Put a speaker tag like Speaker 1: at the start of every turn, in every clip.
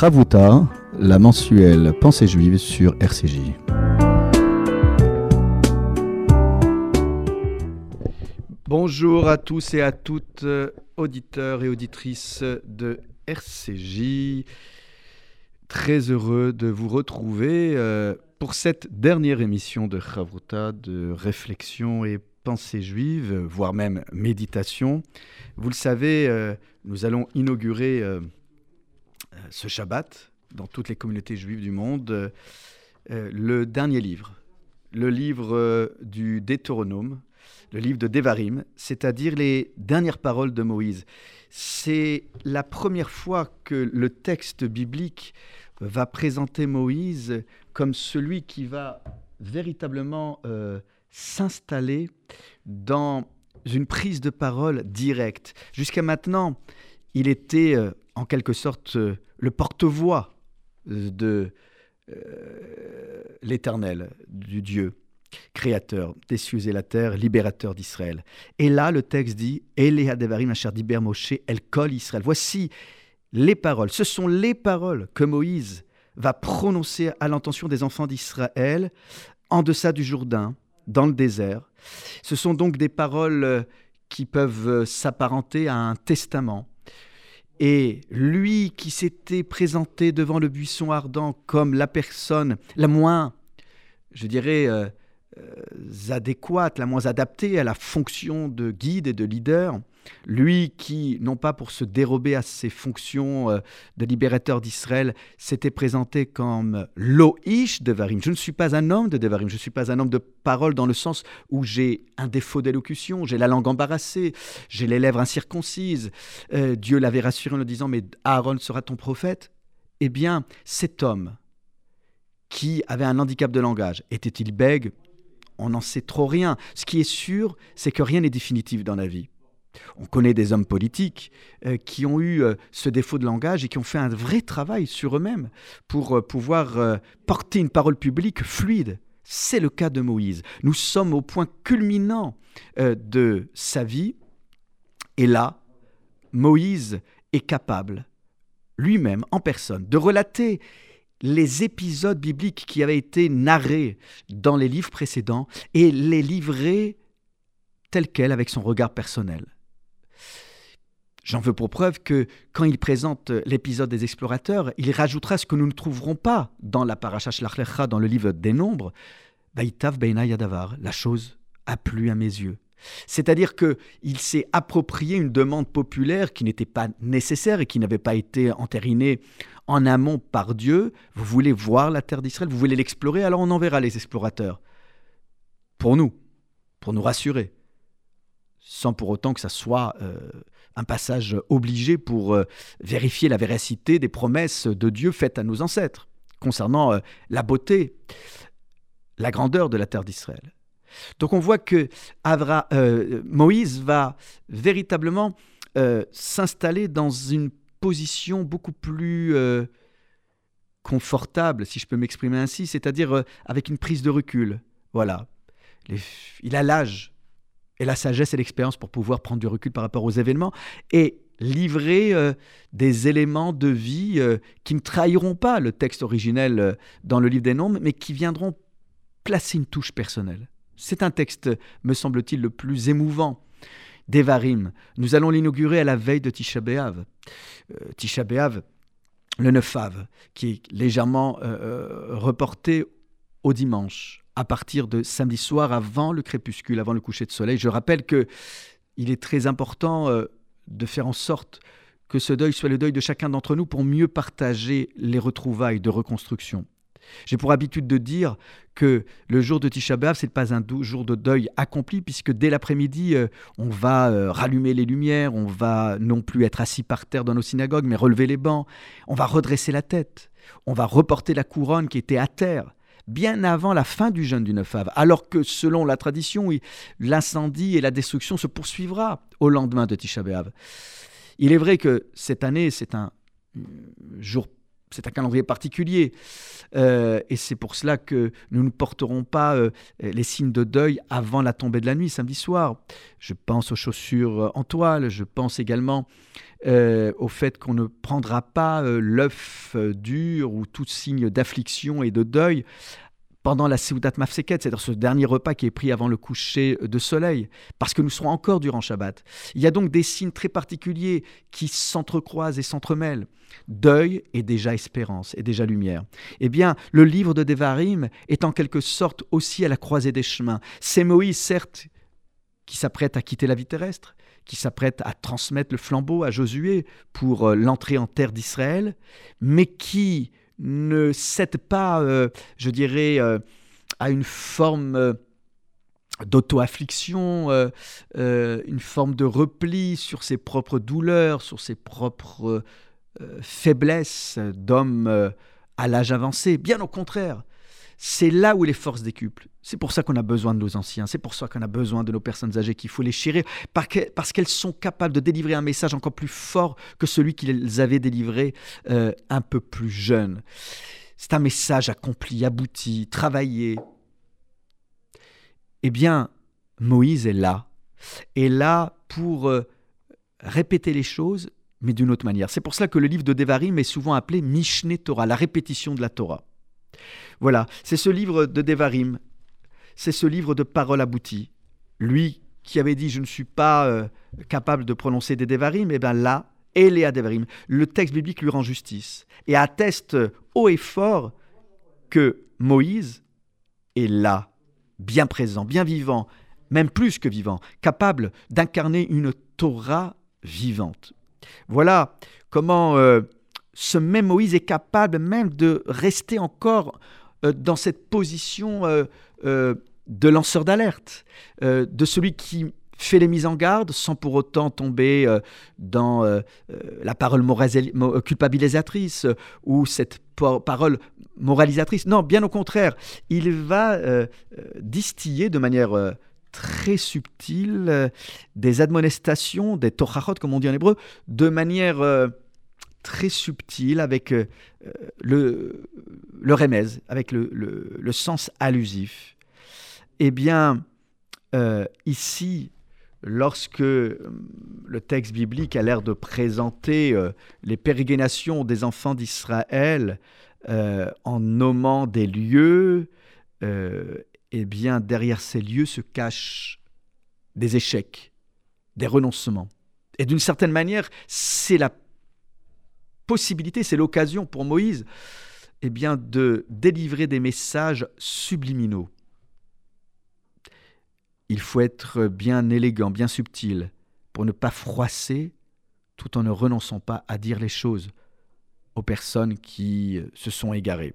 Speaker 1: Chavuta, la mensuelle Pensée juive sur RCJ. Bonjour à tous et à toutes, auditeurs et auditrices de RCJ. Très heureux de vous retrouver euh, pour cette dernière émission de Chavruta, de réflexion et pensée juive, voire même méditation. Vous le savez, euh, nous allons inaugurer euh, ce Shabbat dans toutes les communautés juives du monde le dernier livre, le livre du Deutéronome, le livre de Devarim, c'est-à-dire les dernières paroles de Moïse. C'est la première fois que le texte biblique va présenter Moïse comme celui qui va véritablement euh, s'installer dans une prise de parole directe. Jusqu'à maintenant, il était euh, en quelque sorte euh, le porte-voix de l'Éternel, du Dieu créateur des cieux et la terre, libérateur d'Israël. Et là, le texte dit Ele Devarim Diber Moshe El Kol Israël. Voici les paroles. Ce sont les paroles que Moïse va prononcer à l'intention des enfants d'Israël en deçà du Jourdain, dans le désert. Ce sont donc des paroles euh, qui peuvent euh, s'apparenter à un testament. Et lui qui s'était présenté devant le buisson ardent comme la personne la moins, je dirais, euh, euh, adéquate, la moins adaptée à la fonction de guide et de leader. Lui qui, non pas pour se dérober à ses fonctions euh, de libérateur d'Israël, s'était présenté comme Loïch de Varim. Je ne suis pas un homme de Devarim, je ne suis pas un homme de parole dans le sens où j'ai un défaut d'élocution, j'ai la langue embarrassée, j'ai les lèvres incirconcises. Euh, Dieu l'avait rassuré en le disant Mais Aaron sera ton prophète Eh bien, cet homme qui avait un handicap de langage, était-il bègue? On n'en sait trop rien. Ce qui est sûr, c'est que rien n'est définitif dans la vie. On connaît des hommes politiques euh, qui ont eu euh, ce défaut de langage et qui ont fait un vrai travail sur eux-mêmes pour euh, pouvoir porter une parole publique fluide. C'est le cas de Moïse. Nous sommes au point culminant de sa vie et là, Moïse est capable, lui-même, en personne, de relater les épisodes bibliques qui avaient été narrés dans les livres précédents et les livrer tels quels avec son regard personnel. J'en veux pour preuve que quand il présente l'épisode des explorateurs, il rajoutera ce que nous ne trouverons pas dans la paracha Shlach dans le livre des Nombres, Baïtav Beina Yadavar, la chose a plu à mes yeux. C'est-à-dire qu'il s'est approprié une demande populaire qui n'était pas nécessaire et qui n'avait pas été entérinée en amont par Dieu. Vous voulez voir la terre d'Israël, vous voulez l'explorer, alors on enverra les explorateurs. Pour nous, pour nous rassurer, sans pour autant que ça soit euh, un passage obligé pour euh, vérifier la véracité des promesses de Dieu faites à nos ancêtres concernant euh, la beauté, la grandeur de la terre d'Israël. Donc on voit que euh, Moïse va véritablement s'installer dans une position beaucoup plus confortable, si je peux m'exprimer ainsi, c'est-à-dire avec une prise de recul. Voilà. il a l'âge et la sagesse et l'expérience pour pouvoir prendre du recul par rapport aux événements et livrer des éléments de vie qui ne trahiront pas le texte originel dans le livre des Nombres, mais qui viendront placer une touche personnelle. C'est un texte, me semble-t-il, le plus émouvant d'Evarim. Nous allons l'inaugurer à la veille de Tisha B'Av. Euh, Tisha B'Av, le 9 Av, qui est légèrement euh, euh, reporté au dimanche, à partir de samedi soir, avant le crépuscule, avant le coucher de soleil. Je rappelle que il est très important de faire en sorte que ce deuil soit le deuil de chacun d'entre nous pour mieux partager les retrouvailles de reconstruction. J'ai pour habitude de dire que le jour de Tisha B'Av, ce n'est pas un jour de deuil accompli, puisque dès l'après-midi, euh, on va euh, rallumer les lumières, on va non plus être assis par terre dans nos synagogues, mais relever les bancs, on va redresser la tête, on va reporter la couronne qui était à terre bien avant la fin du jeûne du 9 Av, alors que selon la tradition, l'incendie et la destruction se poursuivra au lendemain de Tisha B'Av. Il est vrai que cette année, c'est un jour c'est un calendrier particulier. Euh, et c'est pour cela que nous ne porterons pas euh, les signes de deuil avant la tombée de la nuit, samedi soir. Je pense aux chaussures en toile, je pense également euh, au fait qu'on ne prendra pas l'œuf dur ou tout signe d'affliction et de deuil pendant la Seudat Mafseket, c'est-à-dire ce dernier repas qui est pris avant le coucher de soleil, parce que nous serons encore durant Shabbat. Il y a donc des signes très particuliers qui s'entrecroisent et s'entremêlent. Deuil et déjà espérance, et déjà lumière. Eh bien, le livre de Devarim est en quelque sorte aussi à la croisée des chemins. C'est Moïse, certes, qui s'apprête à quitter la vie terrestre, qui s'apprête à transmettre le flambeau à Josué pour euh, l'entrée en terre d'Israël, mais qui ne cède pas, euh, je dirais, euh, à une forme euh, d'auto-affliction, une forme de repli sur ses propres douleurs, sur ses propres faiblesses d'homme à l'âge avancé. Bien au contraire, c'est là où les forces décuplent. C'est pour ça qu'on a besoin de nos anciens, c'est pour ça qu'on a besoin de nos personnes âgées, qu'il faut les chérir, parce qu'elles sont capables de délivrer un message encore plus fort que celui qu'ils avaient délivré euh, un peu plus jeune. C'est un message accompli, abouti, travaillé. Eh bien, Moïse est là, est là pour euh, répéter les choses, mais d'une autre manière. C'est pour cela que le livre de Devarim est souvent appelé Mishneh Torah, la répétition de la Torah. Voilà, c'est ce livre de Devarim, c'est ce livre de paroles abouties. Lui qui avait dit je ne suis pas euh, capable de prononcer des Devarim, et eh bien là, Eléa Devarim, le texte biblique lui rend justice et atteste haut et fort que Moïse est là, bien présent, bien vivant, même plus que vivant, capable d'incarner une Torah vivante. Voilà comment euh, ce même Moïse est capable même de rester encore euh, dans cette position euh, euh, de lanceur d'alerte, de celui qui fait les mises en garde sans pour autant tomber dans la parole culpabilisatrice ou cette parole moralisatrice. Non, bien au contraire, il va distiller de manière très subtile des admonestations, des torachot, comme on dit en hébreu, de manière très subtil avec euh, le, le avec le, le, sens allusif. Eh bien, euh, ici, lorsque euh, le texte biblique a l'air de présenter les pérégrinations des enfants d'Israël en nommant des lieux, eh bien, derrière ces lieux se cachent des échecs, des renoncements. Et d'une certaine manière, c'est la c'est l'occasion pour Moïse eh bien, de délivrer des messages subliminaux. Il faut être bien élégant, bien subtil, pour ne pas froisser tout en ne renonçant pas à dire les choses aux personnes qui se sont égarées.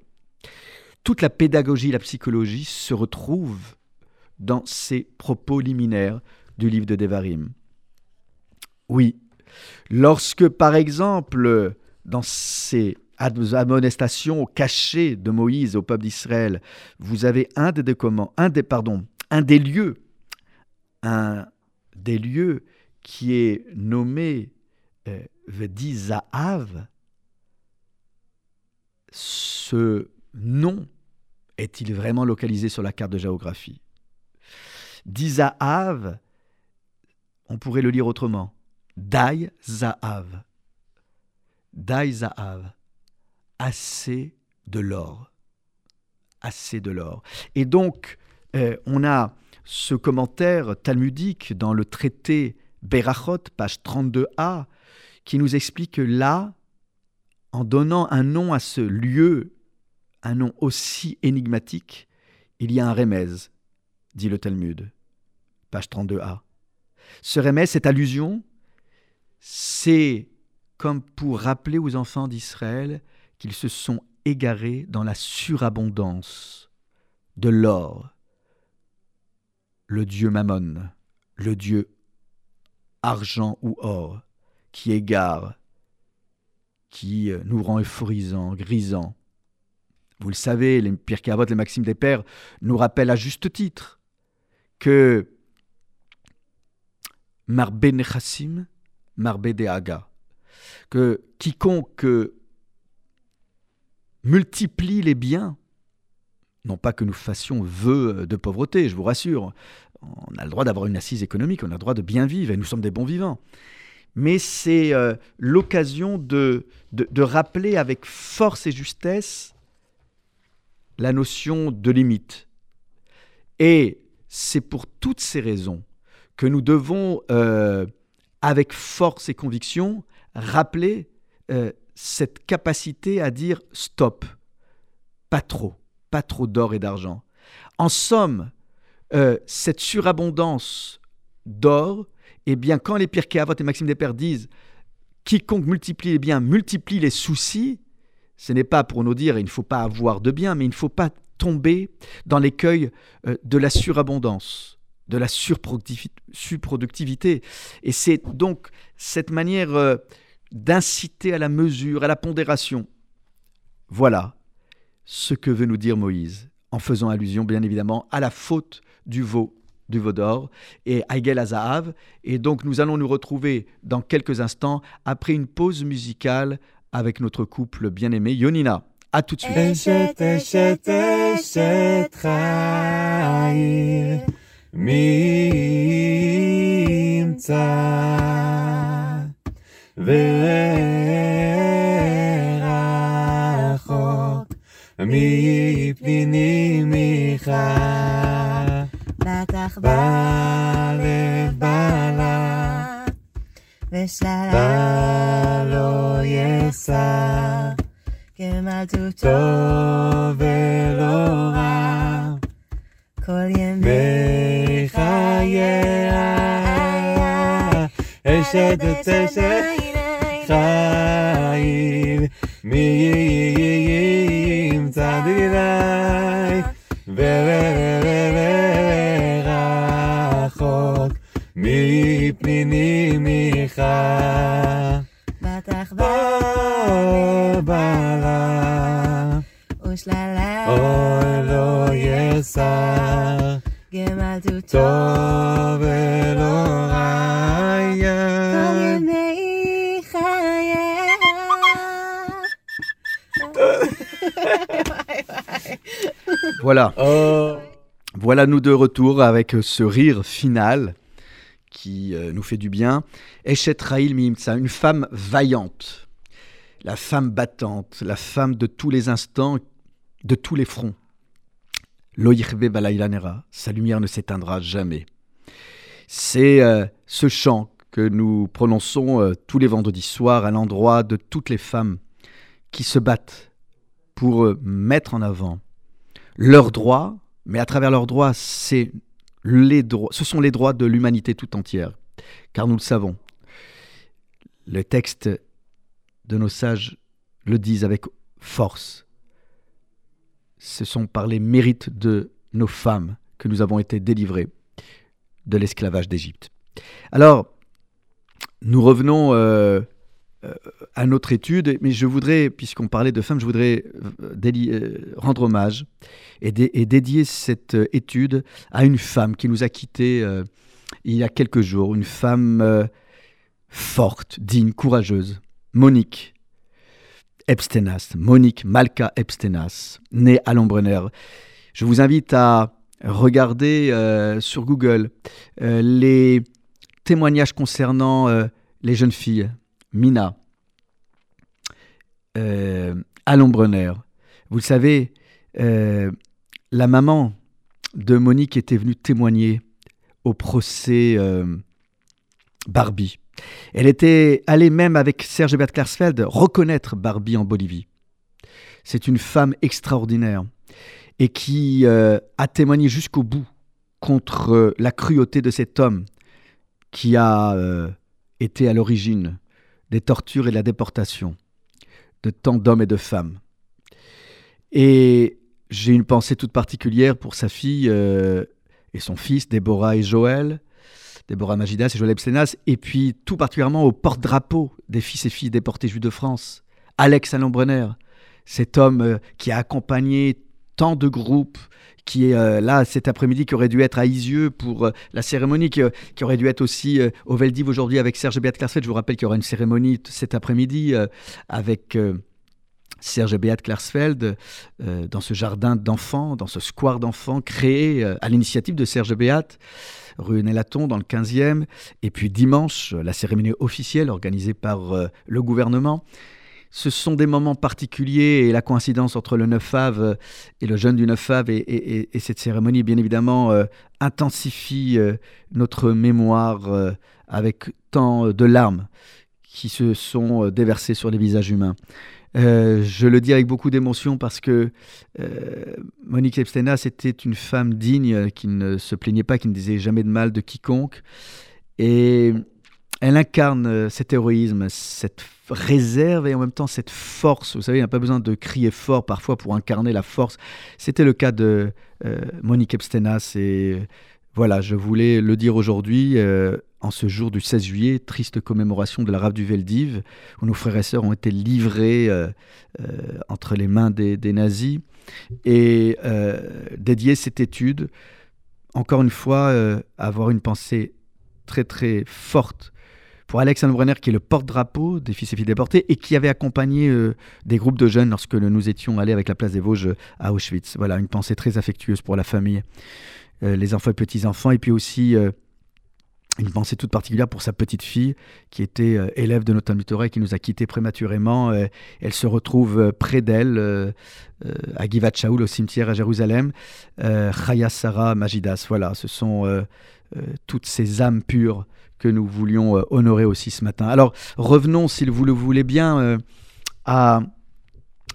Speaker 1: Toute la pédagogie, la psychologie se retrouve dans ces propos liminaires du livre de Devarim. Oui, lorsque par exemple dans ces amonestations cachées de Moïse au peuple d'Israël, vous avez un des, un des, pardon, un des lieux, un des lieux qui est nommé euh, Vedizahav. Ce nom est-il vraiment localisé sur la carte de géographie? Dizahav, on pourrait le lire autrement. Dai. Daïzahav, assez de l'or. Assez de l'or. Et donc, euh, on a ce commentaire talmudique dans le traité Berachot, page 32a, qui nous explique que là, en donnant un nom à ce lieu, un nom aussi énigmatique, il y a un remez, dit le Talmud, page 32a. Ce cette allusion, c'est comme pour rappeler aux enfants d'Israël qu'ils se sont égarés dans la surabondance de l'or, le dieu Mammon, le dieu argent ou or, qui égare, qui euh, nous rend euphorisants, grisants. Vous le savez, les Pirkei Avot, les Maximes des Pères, nous rappellent à juste titre que Marbe Nechassim, Marbe Aga, que quiconque multiplie les biens. Non pas que nous fassions vœu de pauvreté, je vous rassure. On a le droit d'avoir une assise économique, on a le droit de bien vivre, et nous sommes des bons vivants. Mais c'est euh, l'occasion de, de, rappeler avec force et justesse la notion de limite. Et c'est pour toutes ces raisons que nous devons, euh, avec force et conviction, rappeler euh, cette capacité à dire stop, pas trop, pas trop d'or et d'argent. En somme, euh, cette surabondance d'or, eh bien, quand les Pirkei Avot et Maxime Pères disent quiconque multiplie les biens multiplie les soucis, ce n'est pas pour nous dire il ne faut pas avoir de biens, mais il ne faut pas tomber dans l'écueil euh, de la surabondance, de la surproductivité. Et c'est donc cette manière d'inciter à la mesure, à la pondération. Voilà ce que veut nous dire Moïse, en faisant allusion bien évidemment à la faute du veau du veau d'or et Aigel Azahav. Et donc nous allons nous retrouver dans quelques instants après une pause musicale avec notre couple bien-aimé Yonina. À tout de suite. Voilà. Oh. Voilà nous de retour avec ce rire final qui euh, nous fait du bien. Eshet Raïl Mimtsa, une femme vaillante, la femme battante, la femme de tous les instants, de tous les fronts. Loïrve Balailanera, sa lumière ne s'éteindra jamais. C'est euh, ce chant que nous prononçons euh, tous les vendredis soirs à l'endroit de toutes les femmes qui se battent pour mettre en avant leurs droits, mais à travers leurs droits, c'est les droits, ce sont les droits de l'humanité tout entière. Car nous le savons, les textes de nos sages le disent avec force. Ce sont par les mérites de nos femmes que nous avons été délivrés de l'esclavage d'Égypte. Alors, nous revenons euh, à notre étude, mais je voudrais, puisqu'on parlait de femmes, je voudrais euh, euh, rendre hommage et, dédier cette étude à une femme qui nous a quittés il y a quelques jours, une femme forte, digne, courageuse, Monique Epstenas, Monique Malka Epstenas, née à Lombrenner. Je vous invite à regarder sur Google les témoignages concernant les jeunes filles Mina, euh, Vous le savez, euh, la maman de Monique était venue témoigner au procès euh, Barbie. Elle était allée même avec Serge Bert Klarsfeld reconnaître Barbie en Bolivie. C'est une femme extraordinaire et qui euh, a témoigné jusqu'au bout contre la cruauté de cet homme qui a été à l'origine des tortures et de la déportation de tant d'hommes et de femmes. Et j'ai une pensée toute particulière pour sa fille euh, et son fils, Déborah et Joël, Déborah Magidas et Joël Epstenas, et puis tout particulièrement au porte-drapeau des fils et filles déportés juifs de France, Alex Alain cet homme euh, qui a accompagné tant de groupes, qui est euh, là cet après-midi, qui aurait dû être à Isieux pour euh, la cérémonie, qui, euh, qui, aurait dû être aussi au Veldiv aujourd'hui avec Serge Beat Je vous rappelle qu'il y aura une cérémonie cet après-midi avec Serge Beat Klarsfeld, euh, dans ce jardin d'enfants, dans ce square d'enfants créé euh, à l'initiative de Serge Beat, rue Nélaton dans le 15e. Et puis dimanche, la cérémonie officielle organisée par euh, le gouvernement. Ce sont des moments particuliers et la coïncidence entre le 9 av et le jeûne du 9 av et, cette cérémonie, bien évidemment, intensifie notre mémoire avec tant de larmes qui se sont déversées sur les visages humains. Euh, je le dis avec beaucoup d'émotion parce que euh, Monique Epstena, c'était une femme digne qui ne se plaignait pas, qui ne disait jamais de mal de quiconque. Et elle incarne euh, cet héroïsme, cette réserve et en même temps cette force. Vous savez, il n'y a pas besoin de crier fort parfois pour incarner la force. C'était le cas de Monique Epstenas et voilà, je voulais le dire aujourd'hui en ce jour du 16 juillet, triste commémoration de la rave du Veldiv, où nos frères et sœurs ont été livrés euh, euh, entre les mains des, nazis, et euh, dédier cette étude, encore une fois, avoir une pensée très très forte pour Alexandre Brenner, qui est le porte-drapeau des fils et filles déportés, et qui avait accompagné des groupes de jeunes lorsque nous étions allés avec la place des Vosges à Auschwitz. Voilà, une pensée très affectueuse pour la famille, les enfants et petits-enfants, et puis aussi une pensée toute particulière pour sa petite fille qui était euh, élève de notre et qui nous a quittés prématurément. Euh, elle se retrouve euh, près d'elle à Givat Shaul au cimetière à Jérusalem. Chaya Sarah Majidas. Voilà, ce sont toutes ces âmes pures que nous voulions honorer aussi ce matin. Alors revenons, si vous le voulez bien, à,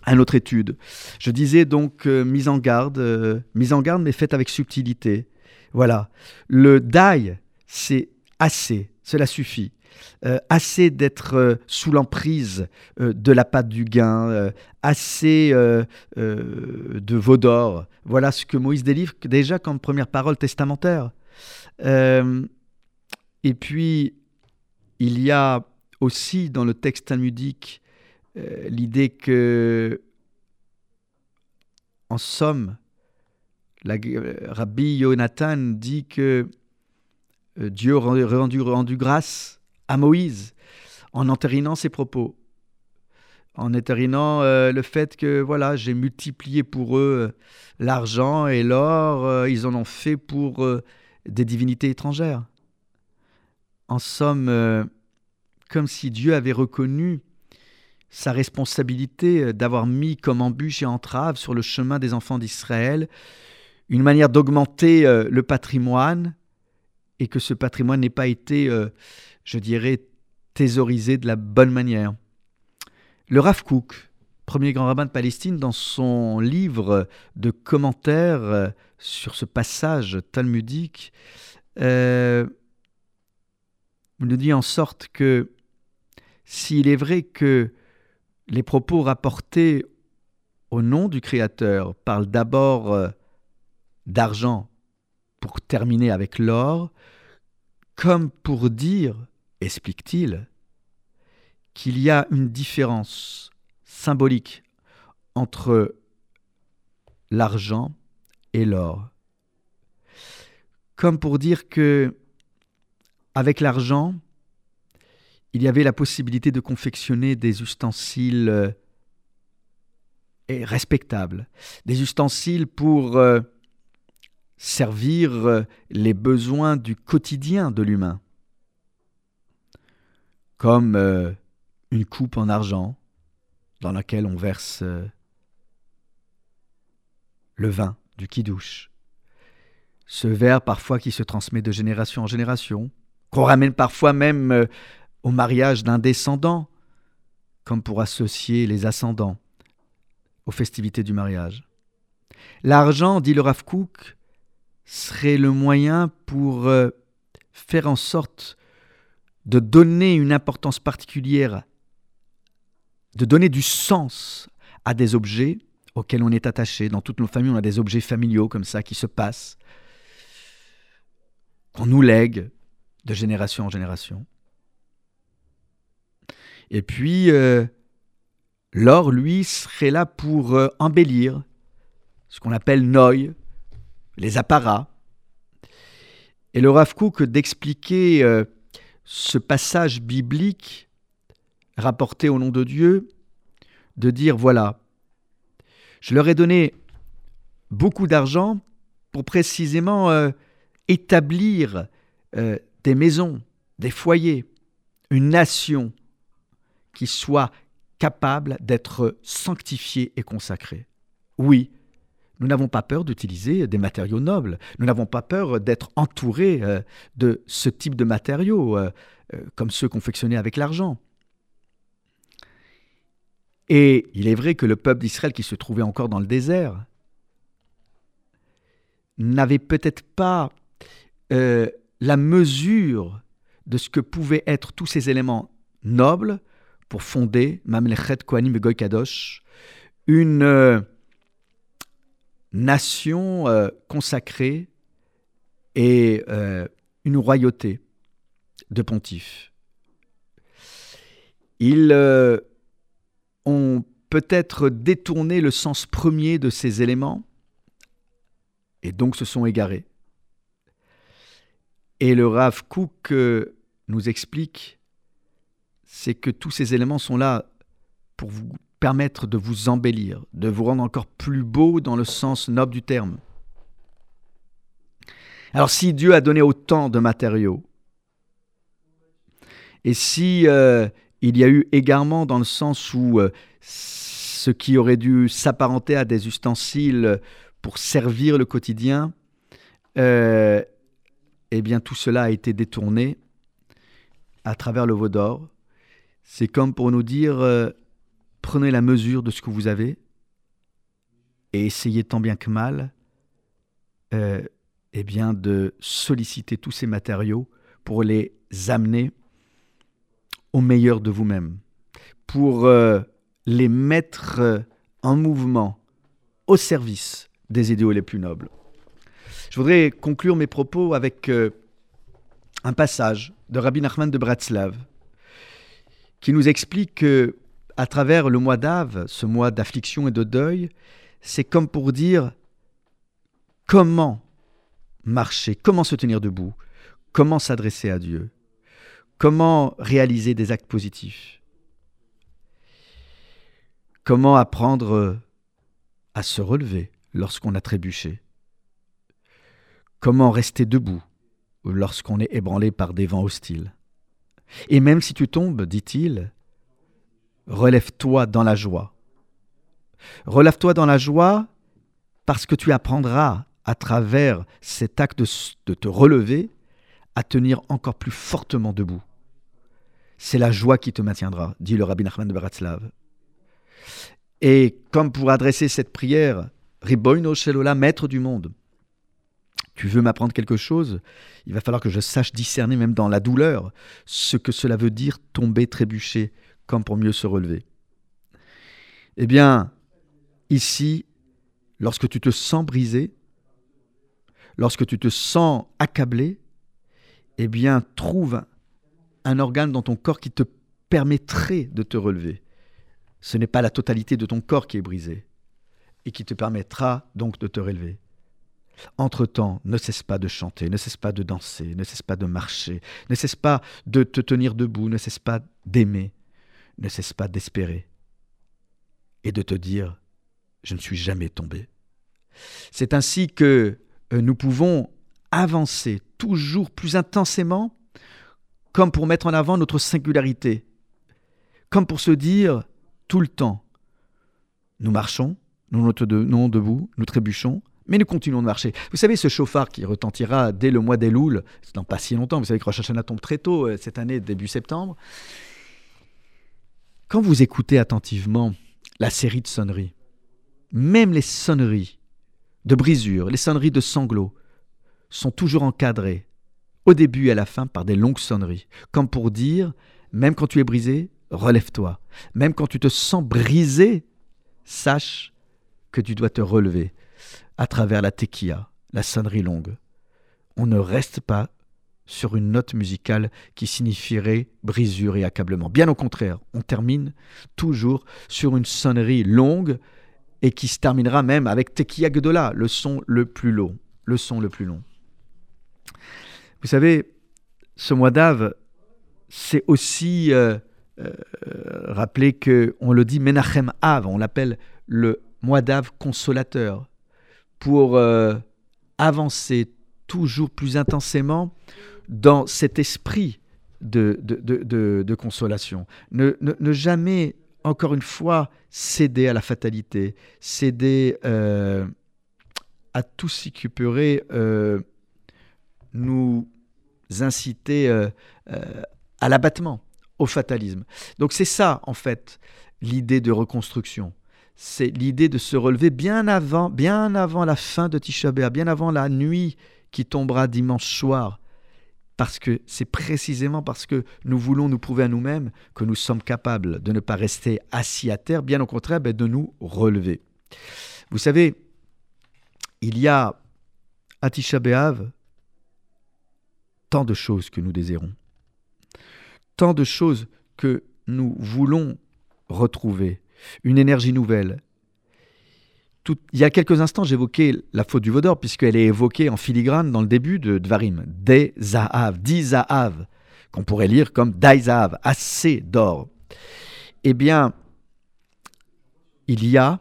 Speaker 1: à notre étude. Je disais donc mise en garde, mise en garde mais faite avec subtilité. Voilà, le dai c'est assez, cela suffit. Euh, assez d'être euh, sous l'emprise euh, de la patte du gain, assez de veau d'or. Voilà ce que Moïse délivre déjà comme première parole testamentaire. Et puis, il y a aussi dans le texte talmudique l'idée que, en somme, la, Rabbi Yonatan dit que euh, Dieu rendu, rendu grâce à Moïse en entérinant ses propos, en entérinant euh, le fait que voilà, j'ai multiplié pour eux euh, l'argent et l'or, ils en ont fait pour des divinités étrangères. En somme, comme si Dieu avait reconnu sa responsabilité d'avoir mis comme embûche et entrave sur le chemin des enfants d'Israël une manière d'augmenter le patrimoine et que ce patrimoine n'ait pas été, euh, je dirais, thésaurisé de la bonne manière. Le Rav Kook, premier grand rabbin de Palestine, dans son livre de commentaires euh, sur ce passage talmudique, euh, nous dit en sorte que s'il est vrai que les propos rapportés au nom du Créateur parlent d'abord d'argent pour terminer avec l'or, comme pour dire, explique-t-il, qu'il y a une différence symbolique entre l'argent et l'or. Comme pour dire que avec l'argent, il y avait la possibilité de confectionner des ustensiles euh, respectables, des ustensiles pour euh, servir euh, les besoins du quotidien de l'humain, comme une coupe en argent dans laquelle on verse euh, le vin du kidouche, ce verre parfois qui se transmet de génération en génération, qu'on ramène parfois même au mariage d'un descendant, comme pour associer les ascendants aux festivités du mariage. L'argent, dit le Rav serait le moyen pour euh, faire en sorte de donner une importance particulière, de donner du sens à des objets auxquels on est attaché. Dans toutes nos familles, on a des objets familiaux comme ça qui se passent, qu'on nous lègue de génération en génération. Et puis, euh, l'or, lui, serait là pour euh, embellir ce qu'on appelle noy, les apparats. Et le Rav d'expliquer euh, ce passage biblique rapporté au nom de Dieu, de dire voilà, je leur ai donné beaucoup d'argent pour précisément euh, établir euh, des maisons, des foyers, une nation qui soit capable d'être sanctifiée et consacrée. Oui, nous n'avons pas peur d'utiliser des matériaux nobles, nous n'avons pas peur d'être entourés euh, de ce type de matériaux, comme ceux confectionnés avec l'argent. Et il est vrai que le peuple d'Israël qui se trouvait encore dans le désert n'avait peut-être pas euh, la mesure de ce que pouvaient être tous ces éléments nobles pour fonder Mamlechet Kohanim et Kadosh, une euh, nation euh, consacrée et une royauté de pontifes. Il ont peut-être détourné le sens premier de ces éléments et donc se sont égarés. Et le Rav Kook euh, nous explique, c'est que tous ces éléments sont là pour vous permettre de vous embellir, de vous rendre encore plus beau dans le sens noble du terme. Alors si Dieu a donné autant de matériaux, et si euh, il y a eu égarement dans le sens où euh, ce qui aurait dû s'apparenter à des ustensiles pour servir le quotidien, euh, eh bien tout cela a été détourné à travers le veau d'or. C'est comme pour nous dire, euh, prenez la mesure de ce que vous avez et essayez tant bien que mal eh bien, de solliciter tous ces matériaux pour les amener au meilleur de vous-même, pour euh, les mettre euh, en mouvement au service des idéaux les plus nobles. Je voudrais conclure mes propos avec euh, un passage de Rabbi Nachman de Bratslav qui nous explique que à travers le mois d'Ave, ce mois d'affliction et de deuil, c'est comme pour dire comment marcher, comment se tenir debout, comment s'adresser à Dieu. Comment réaliser des actes positifs? Comment apprendre à se relever lorsqu'on a trébuché? Comment rester debout lorsqu'on est ébranlé par des vents hostiles? Et même si tu tombes, dit-il, relève-toi dans la joie. Relève-toi dans la joie parce que tu apprendras à travers cet acte de, te relever à tenir encore plus fortement debout. C'est la joie qui te maintiendra, dit le rabbin Nachman de. Et comme pour adresser cette prière, Riboino Shelola, maître du monde, tu veux m'apprendre quelque chose? Il va falloir que je sache discerner, même dans la douleur, ce que cela veut dire tomber, trébucher, comme pour mieux se relever. Eh bien, ici, lorsque tu te sens brisé, lorsque tu te sens accablé, eh bien, trouve un organe dans ton corps qui te permettrait de te relever. Ce n'est pas la totalité de ton corps qui est brisé et qui te permettra donc de te relever. Entre-temps, ne cesse pas de chanter, ne cesse pas de danser, ne cesse pas de marcher, ne cesse pas de te tenir debout, ne cesse pas d'aimer, ne cesse pas d'espérer et de te dire je ne suis jamais tombé. C'est ainsi que euh, nous pouvons avancer toujours plus intensément comme pour mettre en avant notre singularité, comme pour se dire tout le temps, nous marchons, nous nous tenons debout, nous trébuchons, mais nous continuons de marcher. Vous savez, ce chauffard qui retentira dès le mois d'Elul, dans pas si longtemps, vous savez que Rosh Hashanah tombe très tôt euh, cette année, début septembre. Quand vous écoutez attentivement la série de sonneries, même les sonneries de brisures, les sonneries de sanglots, sont toujours encadrées au début et à la fin par des longues sonneries, comme pour dire, même quand tu es brisé, relève-toi. Même quand tu te sens brisé, sache que tu dois te relever à travers la tequilla, la sonnerie longue. On ne reste pas sur une note musicale qui signifierait brisure et accablement. Bien au contraire, on termine toujours sur une sonnerie longue et qui se terminera même avec Tequilla Gdola, le son le plus long. Le son le plus long. Vous savez, ce mois d'Ave, c'est aussi euh, euh, rappeler que on le dit Menachem Av, on l'appelle le mois d'Av consolateur, pour euh, avancer toujours plus intensément dans cet esprit de, de, consolation. Ne, ne, jamais, encore une fois, céder à la fatalité, céder à tout ce qui pourrait nous inciter à l'abattement au fatalisme. Donc c'est ça, en fait, l'idée de reconstruction. C'est l'idée de se relever bien avant, bien avant la fin de Tisha bien avant la nuit qui tombera dimanche soir. Parce que c'est précisément parce que nous voulons nous prouver à nous-mêmes que nous sommes capables de ne pas rester assis à terre, bien au contraire, ben, de nous relever. Vous savez, il y a à Tisha B'Av tant de choses que nous désirons tant de choses que nous voulons retrouver, une énergie nouvelle. Il y a quelques instants, j'évoquais la faute du Vaudor, puisqu'elle est évoquée en filigrane dans le début de Dvarim. Des Zahav, di Zahav, qu'on pourrait lire comme Dai assez d'or. Eh bien, il y a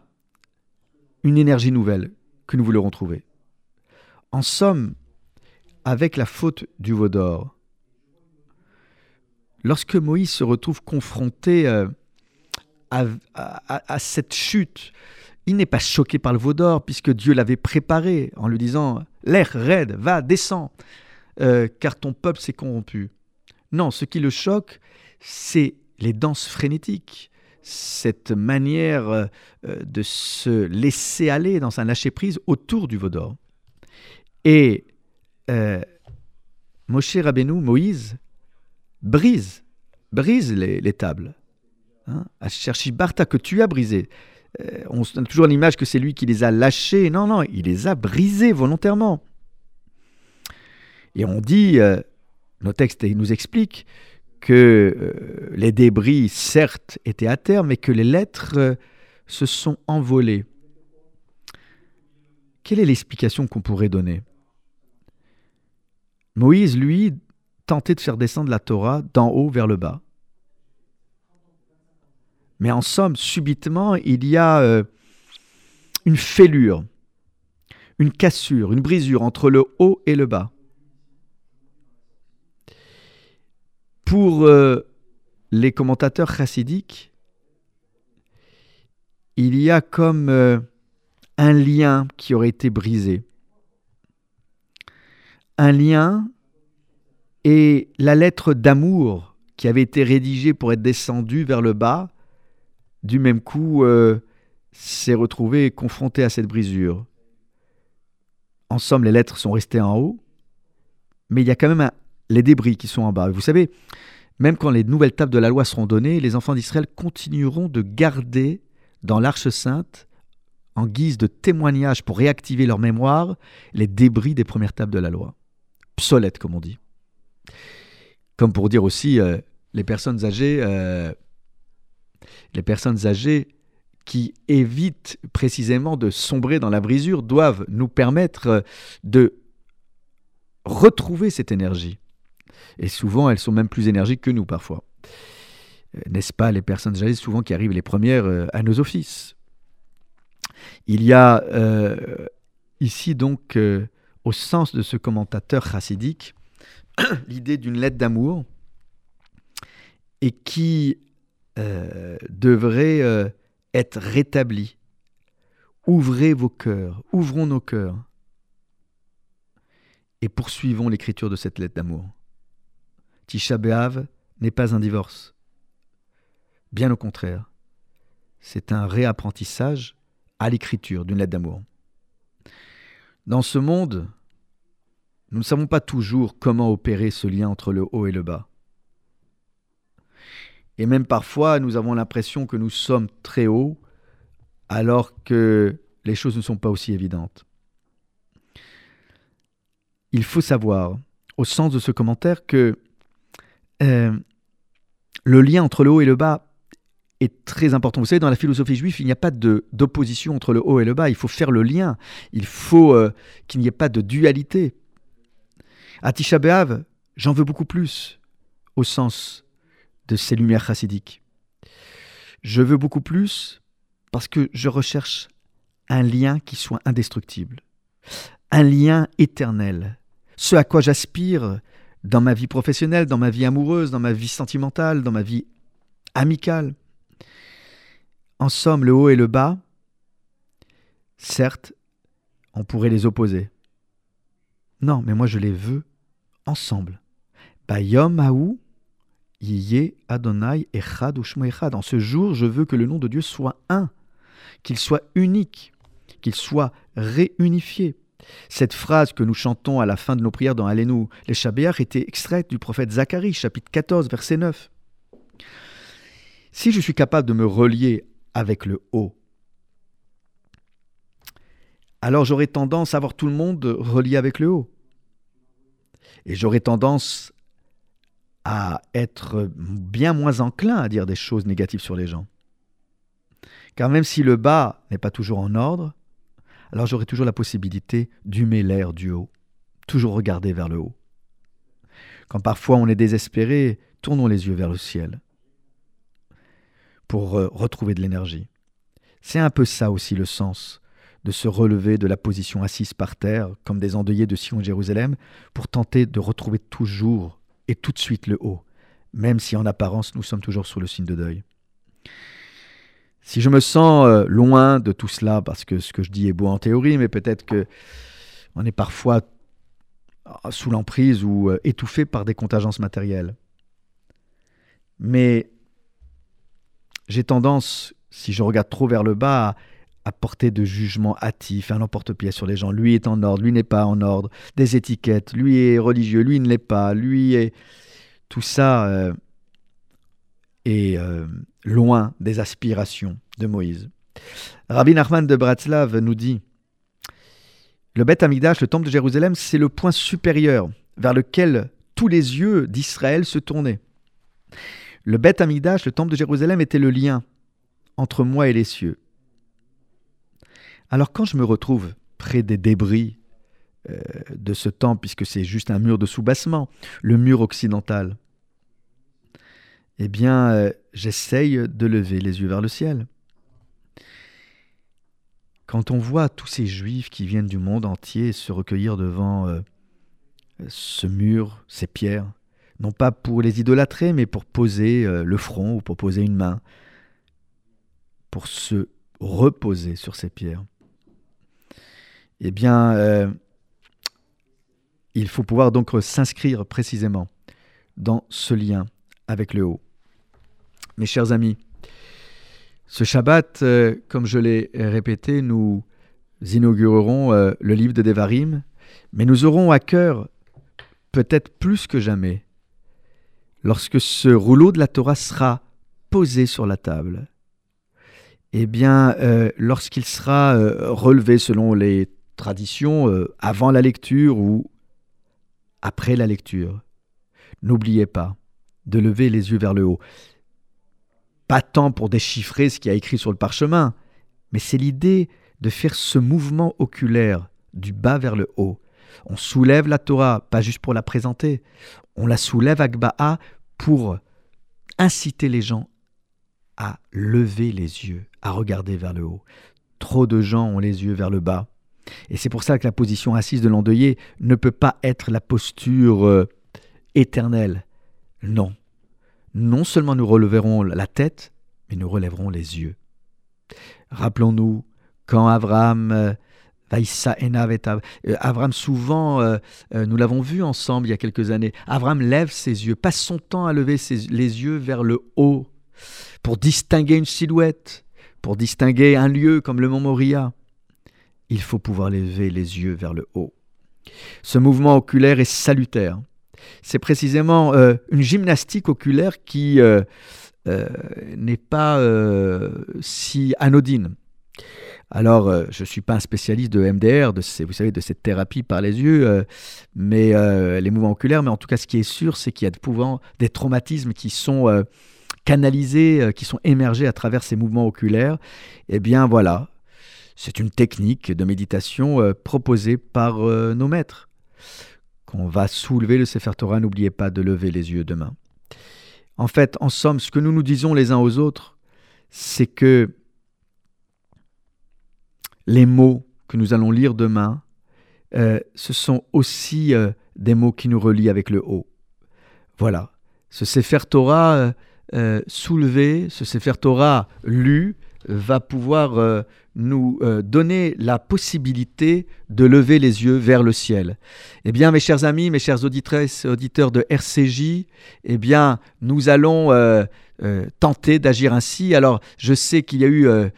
Speaker 1: une énergie nouvelle que nous voulons retrouver. En somme, avec la faute du Vaudor, lorsque Moïse se retrouve confronté euh, à, cette chute, il n'est pas choqué par le veau d'or, puisque Dieu l'avait préparé en lui disant L'air raide, va, descends, euh, car ton peuple s'est corrompu. Non, ce qui le choque, c'est les danses frénétiques, cette manière euh, de se laisser aller dans un lâcher-prise autour du veau d'or. Et Moshe Rabbeinu, Moïse, brise, brise les, tables. Hein Bartha que tu as brisé. Euh, on a toujours l'image que c'est lui qui les a lâchés. Non, non, il les a brisés volontairement. Et on dit, euh, nos textes nous expliquent que euh, les débris, certes, étaient à terre, mais que les lettres se sont envolées. Quelle est l'explication qu'on pourrait donner? Moïse, lui, tenter de faire descendre la Torah d'en haut vers le bas. Mais en somme, subitement, il y a euh, une fêlure, une cassure, une brisure entre le haut et le bas. Pour euh, les commentateurs chassidiques, il y a comme euh, un lien qui aurait été brisé. Un lien et la lettre d'amour qui avait été rédigée pour être descendue vers le bas, du même coup, euh, s'est retrouvée confrontée à cette brisure. En somme, les lettres sont restées en haut, mais il y a quand même les débris qui sont en bas. Vous savez, même quand les nouvelles tables de la loi seront données, les enfants d'Israël continueront de garder dans l'Arche sainte, en guise de témoignage pour réactiver leur mémoire, les débris des premières tables de la loi. Obsolètes, comme on dit. Comme pour dire aussi, euh, les personnes âgées, euh, les personnes âgées qui évitent précisément de sombrer dans la brisure doivent nous permettre euh, de retrouver cette énergie. Et souvent, elles sont même plus énergiques que nous parfois. N'est-ce pas les personnes âgées souvent qui arrivent les premières à nos offices? Il y a ici donc, au sens de ce commentateur chassidique, l'idée d'une lettre d'amour et qui euh, devrait euh, être rétablie. Ouvrez vos cœurs, ouvrons nos cœurs et poursuivons l'écriture de cette lettre d'amour. Tisha B'Av n'est pas un divorce. Bien au contraire, c'est un réapprentissage à l'écriture d'une lettre d'amour. Dans ce monde nous ne savons pas toujours comment opérer ce lien entre le haut et le bas. Et même parfois, nous avons l'impression que nous sommes très hauts alors que les choses ne sont pas aussi évidentes. Il faut savoir, au sens de ce commentaire, que euh, le lien entre le haut et le bas est très important. Vous savez, dans la philosophie juive, il n'y a pas d'opposition entre le haut et le bas. Il faut faire le lien. Il faut euh, qu'il n'y ait pas de dualité. À Tisha j'en veux beaucoup plus, au sens de ces lumières chassidiques. Je veux beaucoup plus parce que je recherche un lien qui soit indestructible, un lien éternel, ce à quoi j'aspire dans ma vie professionnelle, dans ma vie amoureuse, dans ma vie sentimentale, dans ma vie amicale. En somme, le haut et le bas, certes, on pourrait les opposer. Non, mais moi je les veux ensemble. Bayom Haou, Adonai Echad Ushmo Echad. En ce jour, je veux que le nom de Dieu soit un, qu'il soit unique, qu'il soit réunifié. Cette phrase que nous chantons à la fin de nos prières dans Allénou, les Shabéach, était extraite du prophète Zacharie, chapitre 14, verset 9. Si je suis capable de me relier avec le haut, alors j'aurais tendance à voir tout le monde relié avec le haut. Et j'aurais tendance à être bien moins enclin à dire des choses négatives sur les gens. Car même si le bas n'est pas toujours en ordre, alors j'aurai toujours la possibilité d'humer l'air du haut, toujours regarder vers le haut. Quand parfois on est désespéré, tournons les yeux vers le ciel pour euh, retrouver de l'énergie. C'est un peu ça aussi le sens de se relever de la position assise par terre, comme des endeuillés de Sion Jérusalem, pour tenter de retrouver toujours et tout de suite le haut, même si en apparence nous sommes toujours sous le signe de deuil. Si je me sens euh, loin de tout cela, parce que ce que je dis est beau en théorie, mais peut-être que on est parfois euh, sous l'emprise ou euh, étouffé par des contingences matérielles. Mais j'ai tendance, si je regarde trop vers le bas, à, porter de jugements hâtifs, un emporte-pièce sur les gens. Lui est en ordre, lui n'est pas en ordre. Des étiquettes, lui est religieux, lui ne l'est pas, lui est... Tout ça est loin des aspirations de Moïse. Rabbi Nachman de Bratslav nous dit Le Beth Amigdash, le temple de Jérusalem, c'est le point supérieur vers lequel tous les yeux d'Israël se tournaient. Le Beth Amigdash, le temple de Jérusalem, était le lien entre moi et les cieux. Alors quand je me retrouve près des débris euh, de ce temple, puisque c'est juste un mur de soubassement, le mur occidental, eh bien, euh, j'essaye de lever les yeux vers le ciel. Quand on voit tous ces juifs qui viennent du monde entier se recueillir devant euh, ce mur, ces pierres, non pas pour les idolâtrer, mais pour poser euh, le front ou pour poser une main, pour se reposer sur ces pierres, eh bien, il faut pouvoir donc s'inscrire précisément dans ce lien avec le haut. Mes chers amis, ce Shabbat, euh, comme je l'ai répété, nous inaugurerons euh, le livre de Devarim, mais nous aurons à cœur, peut-être plus que jamais, lorsque ce rouleau de la Torah sera posé sur la table, eh bien, euh, lorsqu'il sera relevé selon les traditions, avant la lecture ou après la lecture, n'oubliez pas de lever les yeux vers le haut pas tant pour déchiffrer ce qu'il y a écrit sur le parchemin, mais c'est l'idée de faire ce mouvement oculaire du bas vers le haut. On soulève la Torah, pas juste pour la présenter, on la soulève à Gba'a pour inciter les gens à lever les yeux, à regarder vers le haut. Trop de gens ont les yeux vers le bas. Et c'est pour ça que la position assise de l'endeuillé ne peut pas être la posture euh, éternelle. Non, non seulement nous releverons la tête, mais nous relèverons les yeux. Rappelons-nous quand Abraham euh, euh, Abraham, souvent, euh, nous l'avons vu ensemble il y a quelques années, Abraham lève ses yeux, passe son temps à lever les yeux vers le haut pour distinguer une silhouette, pour distinguer un lieu comme le mont Moria. Il faut pouvoir lever les yeux vers le haut. Ce mouvement oculaire est salutaire c'est précisément euh, une gymnastique oculaire qui euh, euh, n'est pas si anodine. Alors, je ne suis pas un spécialiste de MDR, de vous savez, de cette thérapie par les yeux, mais les mouvements oculaires. Mais en tout cas, ce qui est sûr, c'est qu'il y a de des traumatismes qui sont canalisés, qui sont émergés à travers ces mouvements oculaires. Eh bien, voilà, c'est une technique de méditation proposée par nos maîtres qu'on va soulever le Sefer Torah, n'oubliez pas de lever les yeux demain. En fait, en somme, ce que nous nous disons les uns aux autres, c'est que les mots que nous allons lire demain, euh, ce sont aussi euh, des mots qui nous relient avec le haut. Voilà. Ce Sefer Torah euh, soulevé, ce Sefer Torah lu, va pouvoir nous donner la possibilité de lever les yeux vers le ciel. Eh bien, mes chers amis, mes chers auditrices, auditeurs de RCJ, eh bien, nous allons euh, tenter d'agir ainsi. Alors, je sais qu'il y a eu euh,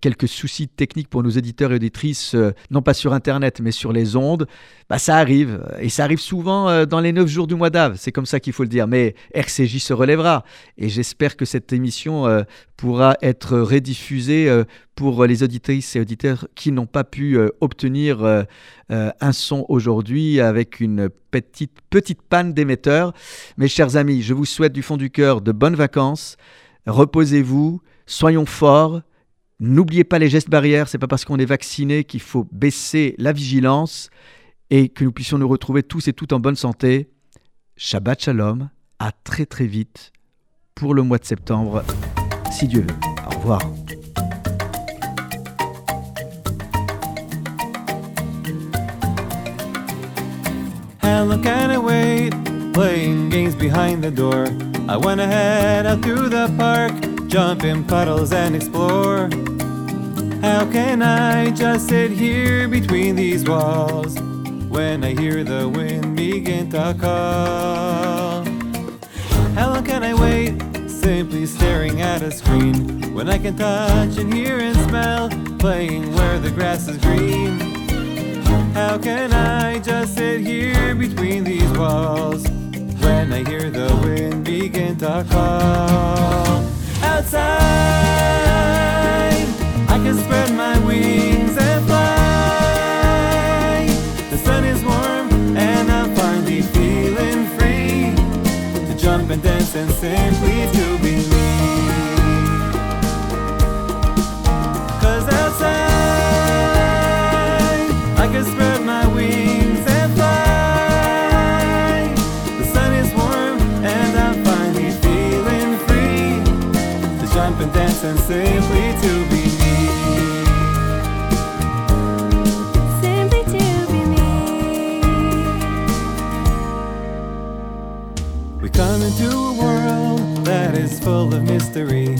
Speaker 1: quelques soucis techniques pour nos éditeurs et auditrices, euh, non pas sur Internet, mais sur les ondes. Bah, ça arrive, et ça arrive souvent dans les neuf jours du mois d'Ave, c'est comme ça qu'il faut le dire. Mais RCJ se relèvera, et j'espère que cette émission pourra être rediffusée pour les auditrices et auditeurs qui n'ont pas pu obtenir un son aujourd'hui avec une petite, petite panne d'émetteur. Mes chers amis, je vous souhaite du fond du cœur de bonnes vacances. Reposez-vous, soyons forts. N'oubliez pas les gestes barrières, c'est pas parce qu'on est vacciné qu'il faut baisser la vigilance et que nous puissions nous retrouver tous et toutes en bonne santé. Shabbat Shalom, à très très vite pour le mois de septembre, si Dieu veut. Au revoir.
Speaker 2: How long can I wait? Playing games behind the door. I wanna head out through the park, jump in puddles and explore. How can I just sit here between these walls when I hear the wind begin to call? How long can I wait? Simply staring at a screen when I can touch and hear and smell, playing where the grass is green. How can I just sit here between these walls when I hear the wind begin to call? Outside, I can spread my wings and fly. The sun is warm and I'm finally feeling free to jump and dance and simply to be and simply to be me.
Speaker 3: Simply to be me.
Speaker 2: We come into a world that is full of mystery.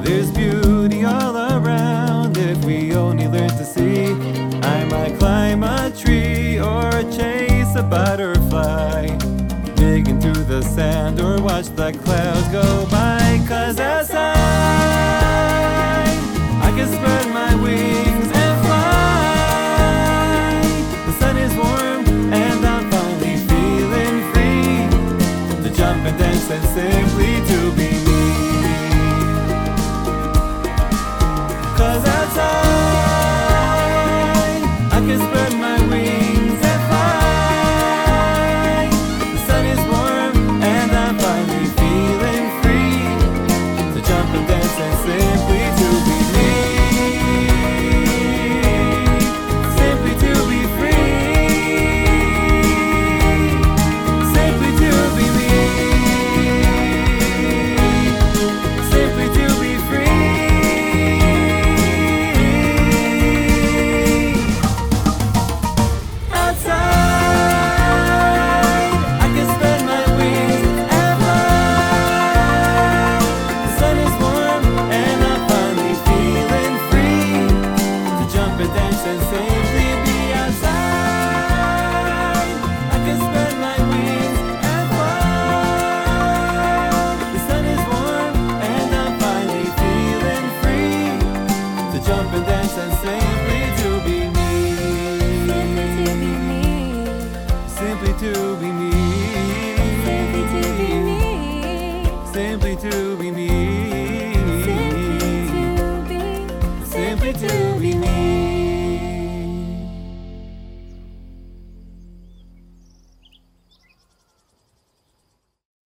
Speaker 2: There's beauty all around if we only learn to see. I might climb a tree or chase a butterfly. Dig into the sand or watch the clouds go by.